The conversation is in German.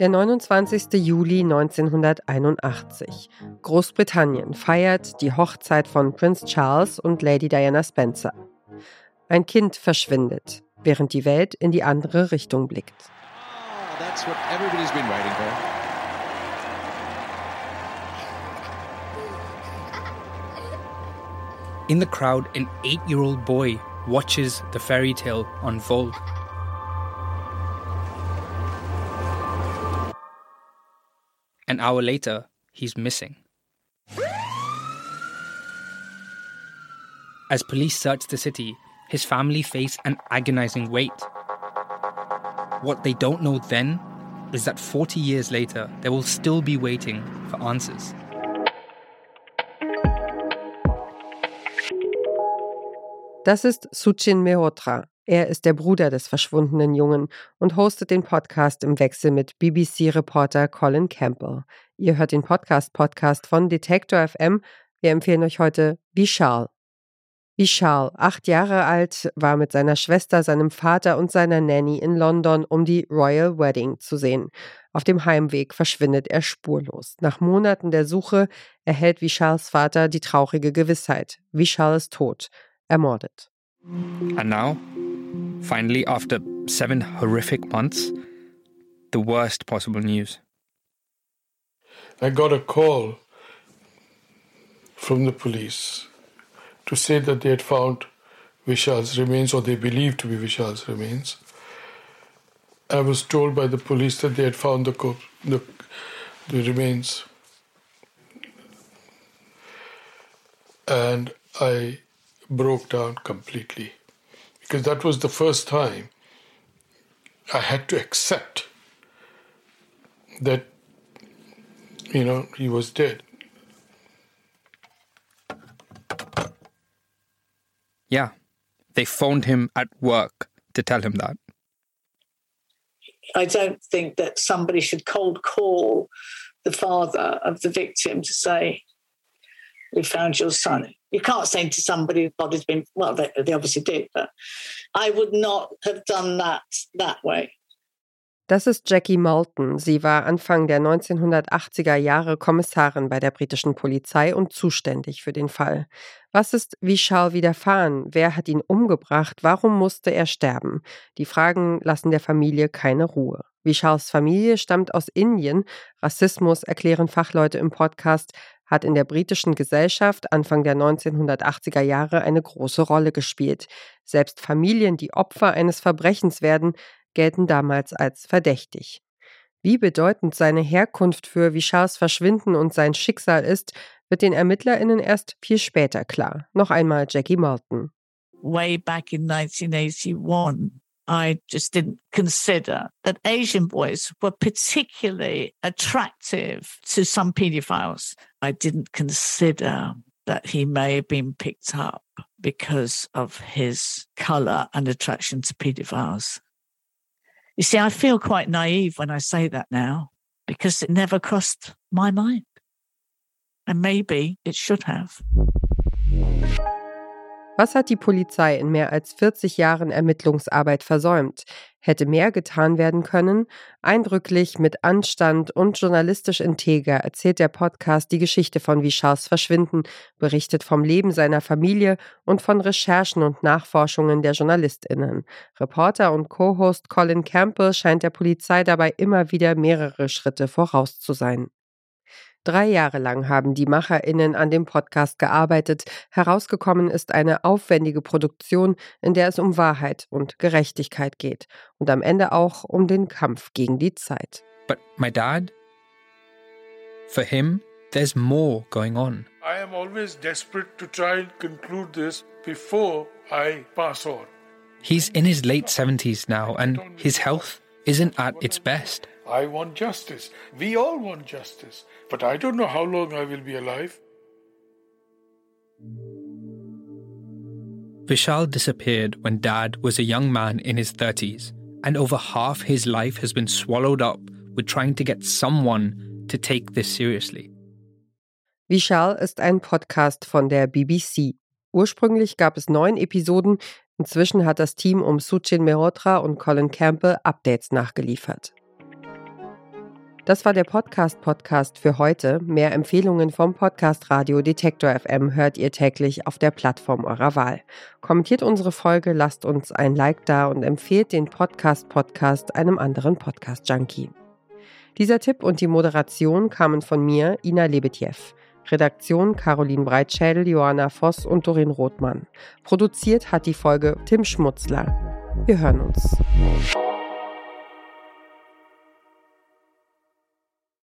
Der 29. Juli 1981. Großbritannien feiert die Hochzeit von Prince Charles und Lady Diana Spencer. Ein Kind verschwindet, während die Welt in die andere Richtung blickt. Oh, in the crowd, an eight-year-old boy watches the fairy tale unfold. An hour later, he's missing. As police search the city, his family face an agonizing wait. What they don't know then is that 40 years later, they will still be waiting for answers. Das ist Suchin Mehrotra, Er ist der Bruder des verschwundenen Jungen und hostet den Podcast im Wechsel mit BBC-Reporter Colin Campbell. Ihr hört den Podcast-Podcast von Detector FM. Wir empfehlen euch heute Vishal. Vishal, acht Jahre alt, war mit seiner Schwester, seinem Vater und seiner Nanny in London, um die Royal Wedding zu sehen. Auf dem Heimweg verschwindet er spurlos. Nach Monaten der Suche erhält Vishals Vater die traurige Gewissheit. Vishal ist tot, ermordet. And now Finally, after seven horrific months, the worst possible news. I got a call from the police to say that they had found Vishal's remains, or they believed to be Vishal's remains. I was told by the police that they had found the, the, the remains. And I broke down completely because that was the first time I had to accept that, you know, he was dead. Yeah, they phoned him at work to tell him that. I don't think that somebody should cold call the father of the victim to say, We found your son. You can't say to somebody body's been well, they, they obviously did, but I would not have done that that way. Das ist Jackie Moulton. Sie war Anfang der 1980er Jahre Kommissarin bei der britischen Polizei und zuständig für den Fall. Was ist Vishal widerfahren? Wer hat ihn umgebracht? Warum musste er sterben? Die Fragen lassen der Familie keine Ruhe. Vishals Familie stammt aus Indien. Rassismus, erklären Fachleute im Podcast, hat in der britischen Gesellschaft Anfang der 1980er Jahre eine große Rolle gespielt. Selbst Familien, die Opfer eines Verbrechens werden, gelten damals als verdächtig. Wie bedeutend seine Herkunft für Vichars Verschwinden und sein Schicksal ist, wird den ErmittlerInnen erst viel später klar. Noch einmal Jackie Morton. Way back in 1981, I just didn't consider that Asian boys were particularly attractive to some pedophiles. I didn't consider that he may have been picked up because of his color and attraction to pedophiles. You see, I feel quite naive when I say that now because it never crossed my mind. And maybe it should have. Was hat die Polizei in mehr als 40 Jahren Ermittlungsarbeit versäumt? Hätte mehr getan werden können? Eindrücklich, mit Anstand und journalistisch integer erzählt der Podcast die Geschichte von Vichars Verschwinden, berichtet vom Leben seiner Familie und von Recherchen und Nachforschungen der JournalistInnen. Reporter und Co-Host Colin Campbell scheint der Polizei dabei immer wieder mehrere Schritte voraus zu sein. Drei Jahre lang haben die MacherInnen an dem Podcast gearbeitet. Herausgekommen ist eine aufwendige Produktion, in der es um Wahrheit und Gerechtigkeit geht und am Ende auch um den Kampf gegen die Zeit. But my dad, for him, there's more going on. I am always desperate to try and conclude this before I pass on. He's in his late 70s now and his health isn't at its best. I want justice. We all want justice. But I don't know how long I will be alive. Vishal disappeared when Dad was a young man in his 30s, and over half his life has been swallowed up with trying to get someone to take this seriously. Vishal ist ein Podcast von der BBC. Ursprünglich gab es neun Episoden, inzwischen hat das Team um Suchin Mehrotra und Colin Campbell Updates nachgeliefert. Das war der Podcast-Podcast für heute. Mehr Empfehlungen vom Podcast Radio Detektor FM hört ihr täglich auf der Plattform eurer Wahl. Kommentiert unsere Folge, lasst uns ein Like da und empfehlt den Podcast-Podcast einem anderen Podcast-Junkie. Dieser Tipp und die Moderation kamen von mir, Ina Lebetjew. Redaktion Caroline Breitschädel, Johanna Voss und Dorin Rothmann. Produziert hat die Folge Tim Schmutzler. Wir hören uns.